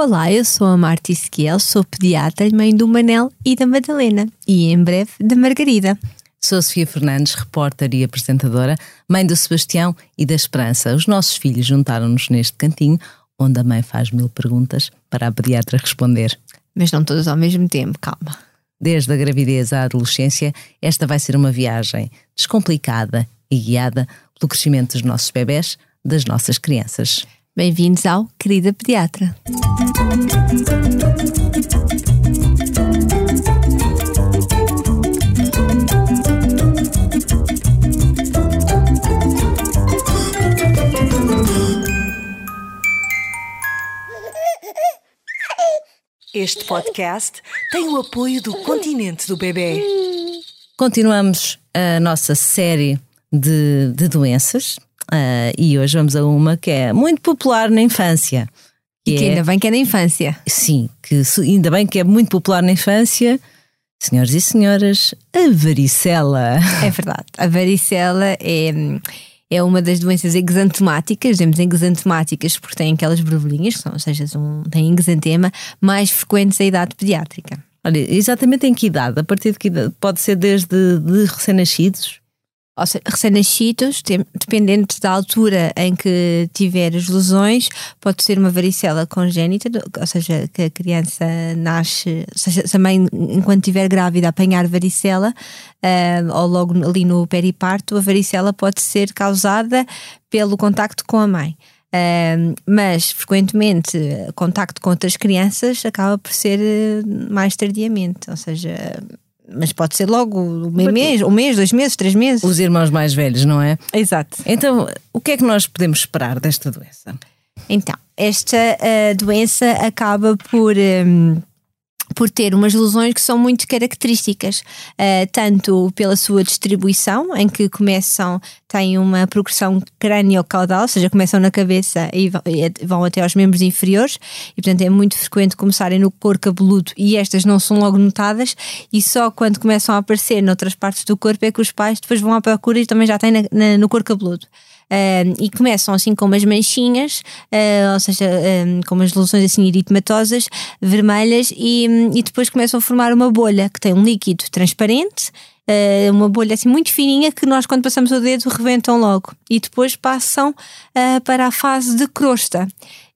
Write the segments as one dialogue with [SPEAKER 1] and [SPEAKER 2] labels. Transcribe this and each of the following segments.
[SPEAKER 1] Olá, eu sou a Marta Esquiel, sou pediatra, mãe do Manel e da Madalena e em breve da Margarida.
[SPEAKER 2] Sou Sofia Fernandes, repórter e apresentadora, mãe do Sebastião e da Esperança. Os nossos filhos juntaram-nos neste cantinho, onde a mãe faz mil perguntas para a pediatra responder.
[SPEAKER 1] Mas não todas ao mesmo tempo, calma.
[SPEAKER 2] Desde a gravidez à adolescência, esta vai ser uma viagem descomplicada e guiada pelo crescimento dos nossos bebés, das nossas crianças.
[SPEAKER 1] Bem-vindos ao Querida Pediatra.
[SPEAKER 3] Este podcast tem o apoio do Continente do Bebê.
[SPEAKER 2] Continuamos a nossa série de, de doenças uh, e hoje vamos a uma que é muito popular na infância.
[SPEAKER 1] Que e que é, ainda bem que é na infância.
[SPEAKER 2] Sim, que ainda bem que é muito popular na infância. Senhores e senhoras, a varicela.
[SPEAKER 1] É verdade. A varicela é é uma das doenças exantemáticas, dizemos exantemáticas porque têm aquelas borbulhinhas, que são, ou seja, um, têm exantema, mais frequentes à idade pediátrica.
[SPEAKER 2] Olha, exatamente em que idade? A partir de que idade? Pode ser desde de recém-nascidos?
[SPEAKER 1] Recém-nascidos, dependente da altura em que tiver as lesões, pode ser uma varicela congénita, ou seja, que a criança nasce, seja, também enquanto estiver grávida apanhar varicela, uh, ou logo ali no periparto, a varicela pode ser causada pelo contacto com a mãe. Uh, mas frequentemente contacto com outras crianças acaba por ser eh, mais tardiamente, ou seja, mas pode ser logo um mês, um mês, dois meses, três meses.
[SPEAKER 2] Os irmãos mais velhos, não é?
[SPEAKER 1] Exato.
[SPEAKER 2] Então, o que é que nós podemos esperar desta doença?
[SPEAKER 1] Então, esta uh, doença acaba por. Um, por ter umas lesões que são muito características, uh, tanto pela sua distribuição, em que começam, têm uma progressão crânio-caudal, ou seja, começam na cabeça e vão até aos membros inferiores, e portanto é muito frequente começarem no couro cabeludo e estas não são logo notadas, e só quando começam a aparecer noutras partes do corpo é que os pais depois vão à procura e também já têm na, na, no couro cabeludo. Uh, e começam assim com umas manchinhas, uh, ou seja, um, com umas lesões assim eritematosas, vermelhas, e, e depois começam a formar uma bolha que tem um líquido transparente. Uh, uma bolha assim muito fininha que nós, quando passamos o dedo, reventam logo e depois passam para a fase de crosta.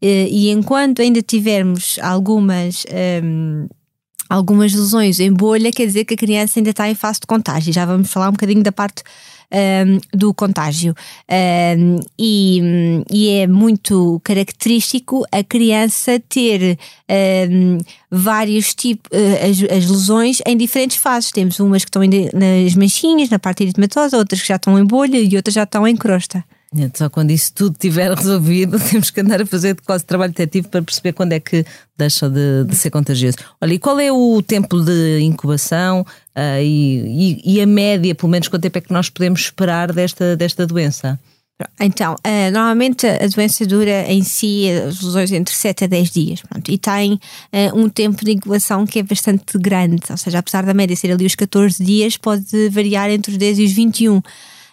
[SPEAKER 1] e enquanto ainda tivermos algumas. Um, algumas lesões em bolha, quer dizer que a criança ainda está em fase de contágio. Já vamos falar um bocadinho da parte um, do contágio. Um, e, e, é muito característico a criança ter um, vários tipos, uh, as, as, lesões em diferentes fases. Temos umas que estão nas manchinhas, na parte eritematosa, outras que já estão em bolha e outras já estão em crosta.
[SPEAKER 2] Só quando isso tudo estiver resolvido, temos que andar a fazer quase trabalho detetivo para perceber quando é que deixa de, de ser contagioso. Olha, e qual é o tempo de incubação uh, e, e, e, a média, pelo menos, quanto tempo é que nós podemos esperar desta, desta doença?
[SPEAKER 1] Então, uh, normalmente a doença dura em si as lesões entre 7 a 10 dias pronto, e tem uh, um tempo de incubação que é bastante grande, ou seja, apesar da média ser ali os 14 dias, pode variar entre os 10 e os 21.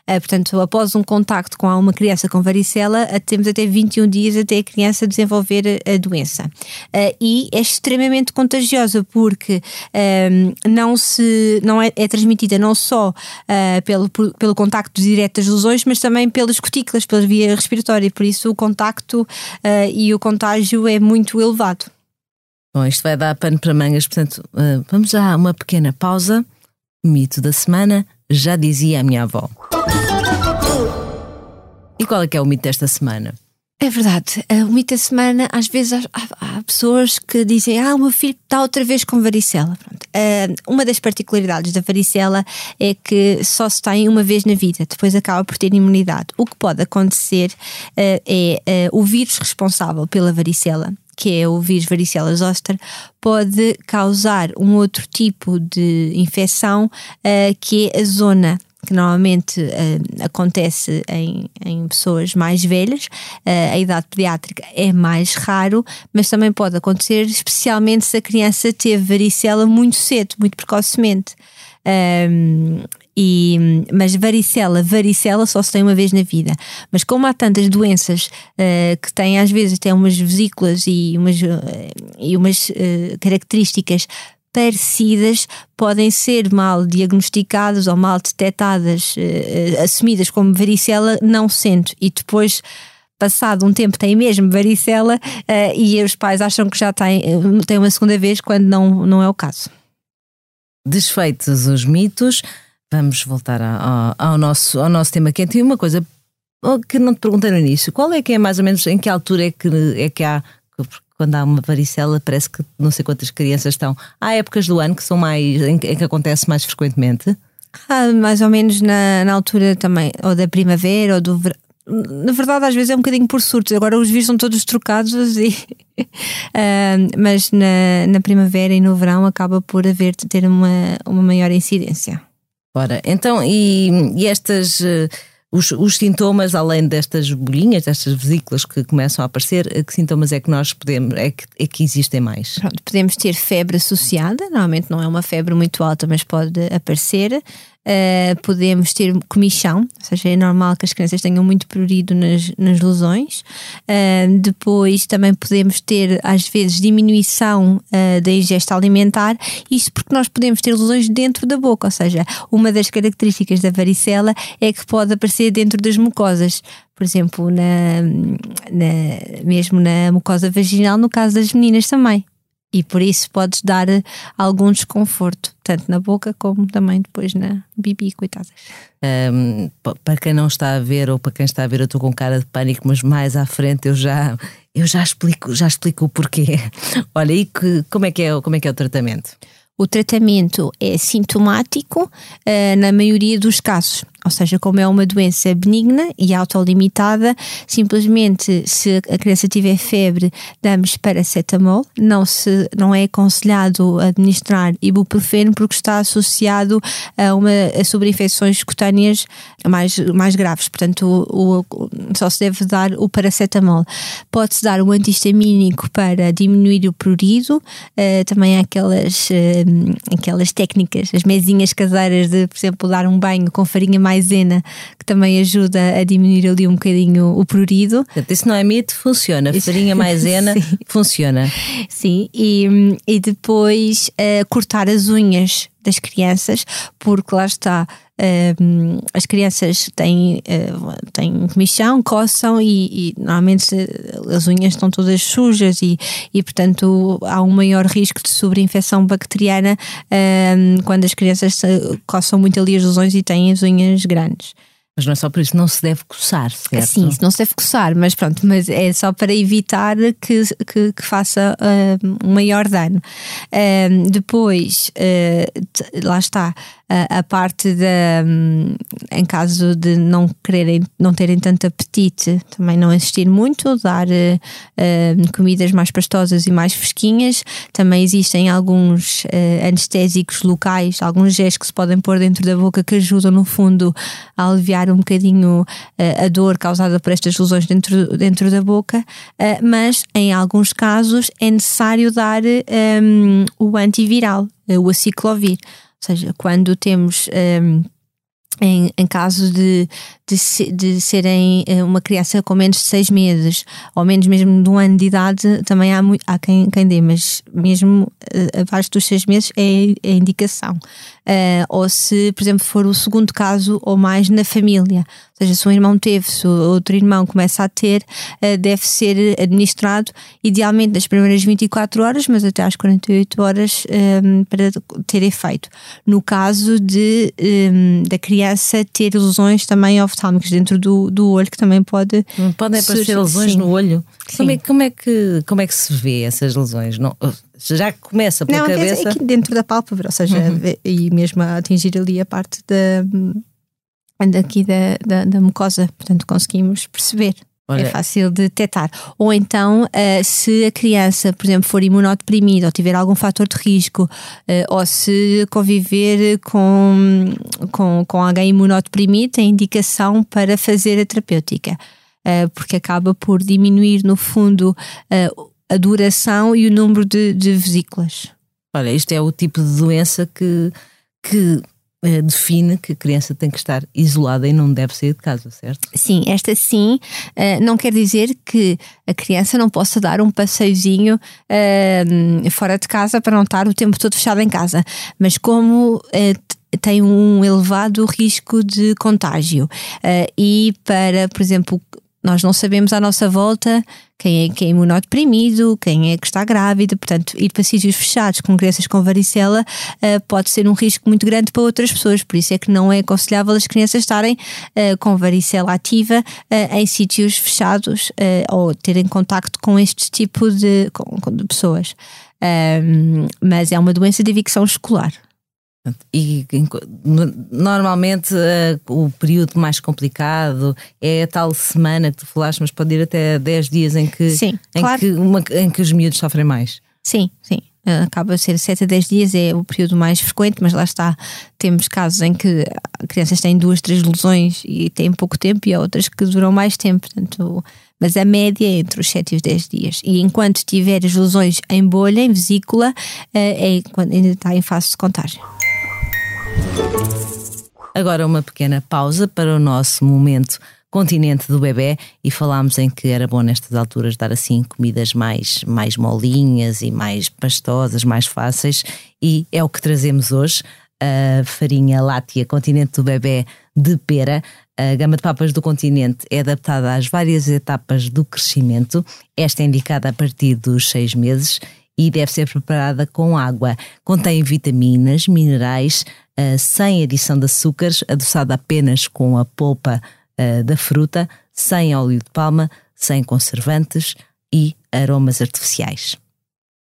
[SPEAKER 1] Uh, portanto, após um contacto com uma criança com varicela, temos até 21 dias até a criança desenvolver a, a doença. Uh, e é extremamente contagiosa porque ehm, não, se, não é, é transmitida não só pelo, pelo contacto direto das lesões, mas também pelas cutículas, pela via respiratória. Por isso, o contacto e o contágio é muito elevado.
[SPEAKER 2] Bom, isto vai dar pano para mangas, portanto, vamos a uma pequena pausa. Mito da semana, já dizia a minha avó. E qual é que é o mito desta semana?
[SPEAKER 1] É verdade. O mito da semana, às vezes há, há, pessoas que dizem: Ah, o meu filho está outra vez com varicela. Uh, uma das particularidades da varicela é que só se tem uma vez na vida, depois acaba por ter imunidade. O que pode acontecer é uh, o vírus responsável pela varicela que é o vírus varicela zoster, pode causar um outro tipo de infecção, uh, que é a zona que normalmente uh, acontece em, em, pessoas mais velhas, uh, a idade pediátrica é mais raro, mas também pode acontecer, especialmente se a criança teve varicela muito cedo, muito precocemente. Um, E, mas varicela, varicela só se tem uma vez na vida. Mas como há tantas doenças uh, que têm às vezes até umas vesículas e umas, e umas características parecidas podem ser mal diagnosticadas ou mal detectadas, assumidas como varicela, não sendo. E depois passado um tempo tem mesmo varicela uh, e os pais acham que já têm, têm uma segunda vez quando não, não é o caso.
[SPEAKER 2] Desfeitos os mitos, vamos voltar ao, ao, nosso, ao nosso tema quente. E uma coisa que não te perguntei no início: qual é que é mais ou menos em que altura é que, é que há. Quando há uma varicela, parece que não sei quantas crianças estão. Há épocas do ano que são mais. em que, em que acontece mais frequentemente?
[SPEAKER 1] Ah, mais ou menos na, na altura também, ou da primavera ou do verão na verdade, às vezes é um bocadinho por surtos. Agora os vírus são todos trocados e. uh, mas na, na primavera e no verão acaba por haver ter uma, uma maior incidência.
[SPEAKER 2] Ora, então, e, e estas. Os, os, sintomas, além destas bolinhas, destas vesículas que começam a aparecer, eh, que sintomas é que nós podemos, é que, é que existem mais?
[SPEAKER 1] Pronto, podemos ter febre associada, normalmente não é uma febre muito alta, mas pode aparecer. Uh, podemos ter comichão, ou seja, é normal que as crianças tenham muito prurido nas, nas lesões. Uh, depois também podemos ter, às vezes, diminuição uh, da ingesta alimentar, isto porque nós podemos ter lesões dentro da boca, ou seja, uma das características da varicela é que pode aparecer dentro das mucosas. Por exemplo, na, na, mesmo na mucosa vaginal, no caso das meninas também e por isso podes dar eh, algum desconforto, tanto na boca como também depois na bibi, coitadas.
[SPEAKER 2] Um, para quem não está a ver ou para quem está a ver, eu estou com cara de pânico, mas mais à frente eu já eu já explico, já explico o porquê. Olha, e que, como é que é, como é que é o tratamento?
[SPEAKER 1] O tratamento é sintomático uh, na maioria dos casos. Ou seja, como é uma doença benigna e autolimitada, simplesmente se a criança tiver febre, damos paracetamol. Não, se, não é aconselhado administrar ibuprofeno porque está associado a, uma, a sobreinfecções cutâneas mais, mais graves. Portanto, o, o, só se deve dar o paracetamol. Pode-se dar um antihistamínico para diminuir o prurido. Uh, também há aquelas, uh, aquelas técnicas, as mesinhas caseiras de, por exemplo, dar um banho com farinha maisena, que também ajuda a diminuir ali um bocadinho o prurido.
[SPEAKER 2] Isso não é mito, funciona. Farinha maisena funciona.
[SPEAKER 1] Sim, e, e depois uh, cortar as unhas das crianças, porque lá está. Uh, as crianças têm, uh, têm comichão, coçam e, e, normalmente as unhas estão todas sujas e, e portanto há um maior risco de sobreinfecção bacteriana uh, quando as crianças coçam muito ali as lesões e têm as unhas grandes.
[SPEAKER 2] Mas não é só por isso, não se deve coçar, certo?
[SPEAKER 1] Sim, não se deve coçar, mas pronto, mas é só para evitar que, que, que faça uh, um maior dano. Uh, depois, uh, lá está, a, parte da um, em caso de não quererem não terem tanto apetite também não assistir muito dar uh, uh, comidas mais pastosas e mais fresquinhas. Também existem alguns uh, anestésicos locais alguns gestos que se podem pôr dentro da boca que ajudam no fundo a aliviar um bocadinho a dor causada por estas lesões dentro, dentro da boca. Mas em alguns casos é necessário dar um, o antiviral o aciclovir seja, quando temos. Um, em, em caso de, de, de, serem eh, uma criança com menos de seis meses ou menos mesmo de um ano de idade, também há, há quem, quem dê, mas mesmo uh, abaixo dos seis meses é, é indicação. Uh, ou se, por exemplo, for o segundo caso ou mais na família, ou seja, se um irmão teve, se outro irmão começa a ter, uh, deve ser administrado idealmente nas primeiras 24 horas, mas até às 48 horas um, para ter efeito. No caso de um, da criança ter lesões também oftálmicas dentro do, do olho, que também pode.
[SPEAKER 2] Podem aparecer lesões sim. no olho. Como é, como, é que, como é que se vê essas lesões? Não, já começa pela
[SPEAKER 1] não,
[SPEAKER 2] cabeça.
[SPEAKER 1] Aqui dentro da pálpebra, ou seja, uhum. e mesmo a atingir ali a parte da, daqui da, da, da mucosa, portanto conseguimos perceber. Olha. É fácil de detectar. Ou então, uh, se a criança, por exemplo, for imunodeprimida ou tiver algum fator de risco, uh, ou se conviver com, com, com alguém imunodeprimido, tem indicação para fazer a terapêutica. Uh, porque acaba por diminuir, no fundo, a duração e o número de, de vesículas.
[SPEAKER 2] Olha, isto é o tipo de doença que, que eh, define que a criança tem que estar isolada e não deve sair de casa, certo?
[SPEAKER 1] Sim, esta sim uh, não quer dizer que a criança não possa dar um passeiozinho uh, fora de casa para não estar o tempo todo fechada em casa, mas como uh, tem um elevado risco de contágio e para, por exemplo, nós não sabemos à nossa volta quem é, quem é imunodeprimido, quem é que está grávida, portanto, ir para sítios fechados com crianças com varicela uh, pode ser um risco muito grande para outras pessoas, por isso é que não é aconselhável as crianças estarem uh, com varicela ativa uh, em sítios fechados ou terem contacto com este tipo de, com, de pessoas. mas é uma doença de evicção escolar.
[SPEAKER 2] E normalmente uh, o período mais complicado é a tal semana que tu falaste, mas pode ir até 10 dias em que,
[SPEAKER 1] sim,
[SPEAKER 2] em,
[SPEAKER 1] claro.
[SPEAKER 2] que uma, em que os miúdos sofrem mais.
[SPEAKER 1] Sim, sim. Uh, acaba a ser 7 a 10 dias, é o período mais frequente, mas lá está. Temos casos em que crianças têm duas, três lesões e têm pouco tempo, e há outras que duram mais tempo. Portanto, mas a média é entre os 7 e os 10 dias. E enquanto tiver as lesões em bolha, em vesícula, uh, é quando ainda está em fase de contágio.
[SPEAKER 2] Agora uma pequena pausa para o nosso momento continente do bebê e falámos em que era bom nestas alturas dar assim comidas mais, mais molinhas e mais pastosas, mais fáceis e é o que trazemos hoje, a farinha láctea continente do bebê de pera. A gama de papas do continente é adaptada às várias etapas do crescimento. Esta é indicada a partir dos seis meses e deve ser preparada com água. Contém vitaminas, minerais, sem adição de açúcares, adoçada apenas com a polpa uh, da fruta, sem óleo de palma, sem conservantes e aromas artificiais.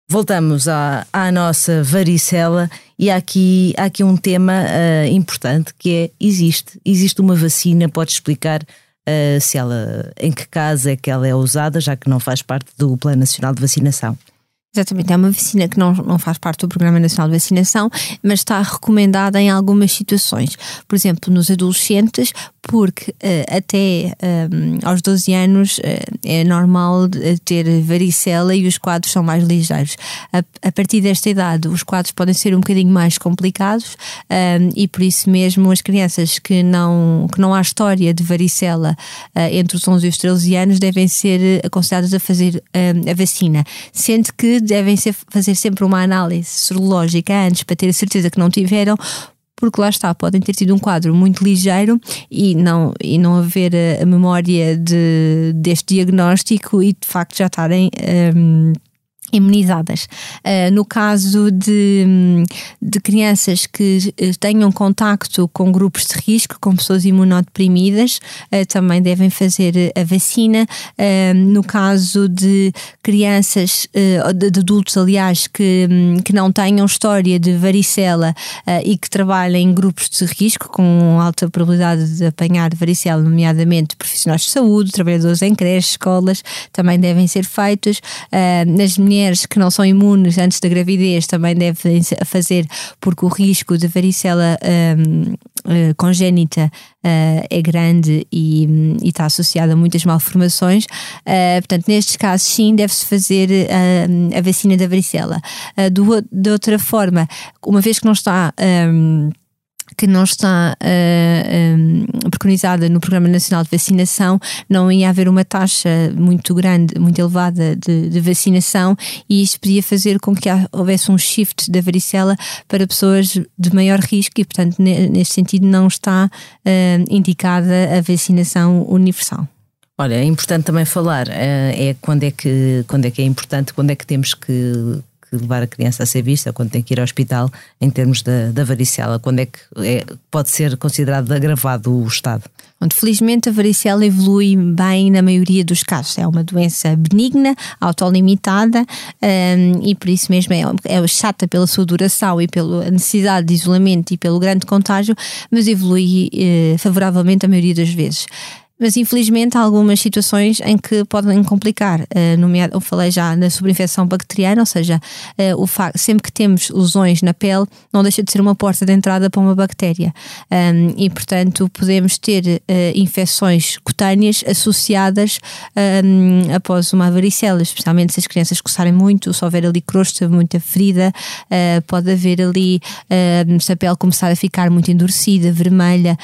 [SPEAKER 2] Voltamos à, à nossa varicela e há aqui, há aqui um tema uh, importante que é: existe, existe uma vacina, pode explicar uh, se ela, em que caso é que ela é usada, já que não faz parte do Plano Nacional de Vacinação.
[SPEAKER 1] Exatamente, é uma vacina que não, não faz parte do Programa Nacional de Vacinação, mas está recomendada em algumas situações. Por exemplo, nos adolescentes, porque uh, até um, eh, aos 12 anos uh, é normal ter varicela e os quadros são mais ligeiros. A, a, partir desta idade, os quadros podem ser um bocadinho mais complicados um, e por isso mesmo as crianças que não, que não há história de varicela uh, entre os 11 e os 13 anos devem ser aconselhadas a fazer a vacina, sendo que devem ser, fazer sempre uma análise sorológica antes para ter a certeza que não tiveram, porque lá está, podem ter tido um quadro muito ligeiro e não, e não haver a, a memória de, deste diagnóstico e de facto já estarem. Um, imunizadas. Uh, no caso de, de crianças que eh, tenham contacto com grupos de risco, com pessoas imunodeprimidas, uh, também devem fazer a vacina. Uh, no caso de crianças, de, de, adultos, aliás, que, que não tenham história de varicela e que trabalhem em grupos de risco, com alta probabilidade de apanhar varicela, nomeadamente profissionais de saúde, trabalhadores em creches, escolas, também devem ser feitos. nas mulheres mulheres que não são imunes antes da gravidez também devem fazer, porque o risco de varicela um, uh, congénita uh, é grande e, um, está associado a muitas malformações. Uh, portanto, nestes casos, sim, deve-se fazer hum, a vacina da varicela. Do, de outra forma, uma vez que não está. Um, que não está uh, eh, um, eh, preconizada no Programa Nacional de Vacinação, não ia haver uma taxa muito grande, muito elevada de, de vacinação e isto podia fazer com que houvesse um shift da varicela para pessoas de maior risco e, portanto, neste sentido, não está uh, indicada a vacinação universal.
[SPEAKER 2] Olha, é importante também falar é quando é que quando é que é importante, quando é que temos que que levar a criança a ser vista, quando tem que ir ao hospital, em termos da, da varicela? Quando é que é, pode ser considerado agravado o estado?
[SPEAKER 1] Onde, felizmente, a varicela evolui bem na maioria dos casos. É uma doença benigna, autolimitada um, e por isso mesmo é, é chata pela sua duração e pela necessidade de isolamento e pelo grande contágio, mas evolui eh, favoravelmente a maioria das vezes mas infelizmente há algumas situações em que podem complicar. Uh, nomeado, eu falei já na sobreinfecção bacteriana, ou seja, uh, o facto, sempre que temos lesões na pele, não deixa de ser uma porta de entrada para uma bactéria. Um, e, portanto, podemos ter uh, infecções cutâneas associadas um, após uma varicela, especialmente se as crianças coçarem muito, se houver ali crosta, muita ferida, pode haver ali, se a pele começar a ficar muito endurecida, vermelha,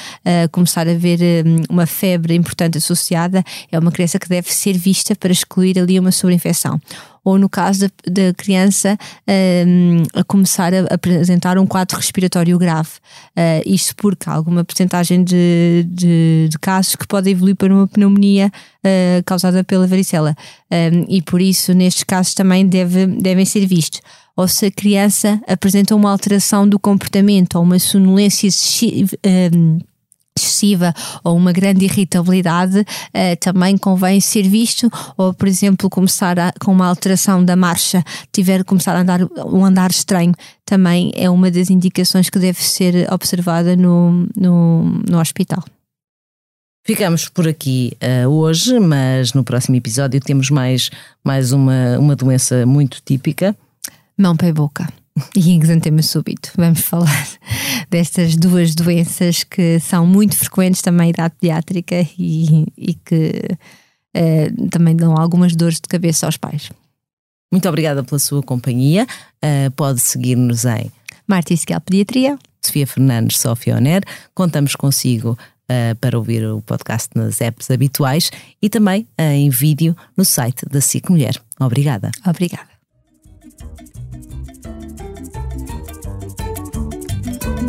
[SPEAKER 1] começar a haver um, uma febre importante associada, é uma criança que deve ser vista para excluir ali uma sobreinfecção ou no caso da, criança um, a começar a apresentar um quadro respiratório grave. Uh, isto porque há alguma porcentagem de, de, de, casos que pode evoluir para uma pneumonia uh, causada pela varicela. Um, e por isso, nestes casos, também deve, devem ser vistos. Ou se a criança apresenta uma alteração do comportamento ou uma sonolência excessiva. Um, excessiva ou uma grande irritabilidade, uh, também convém ser visto, ou por exemplo, começar a, com uma alteração da marcha, tiver começar a andar um andar estranho, também é uma das indicações que deve ser observada no, no, no hospital.
[SPEAKER 2] Ficamos por aqui uh, hoje, mas no próximo episódio temos mais, mais uma, uma doença muito típica.
[SPEAKER 1] Mão, pé e boca e exantema súbito. Vamos falar destas duas doenças que são muito frequentes também idade pediátrica e, e que uh, também dão algumas dores de cabeça aos pais.
[SPEAKER 2] Muito obrigada pela sua companhia. Uh, pode seguir-nos em
[SPEAKER 1] Marta Isquel Pediatria,
[SPEAKER 2] Sofia Fernandes, Sofia Oner. Contamos consigo uh, para ouvir o podcast nas apps habituais e também em vídeo no site da SIC Mulher. Obrigada.
[SPEAKER 1] Obrigada.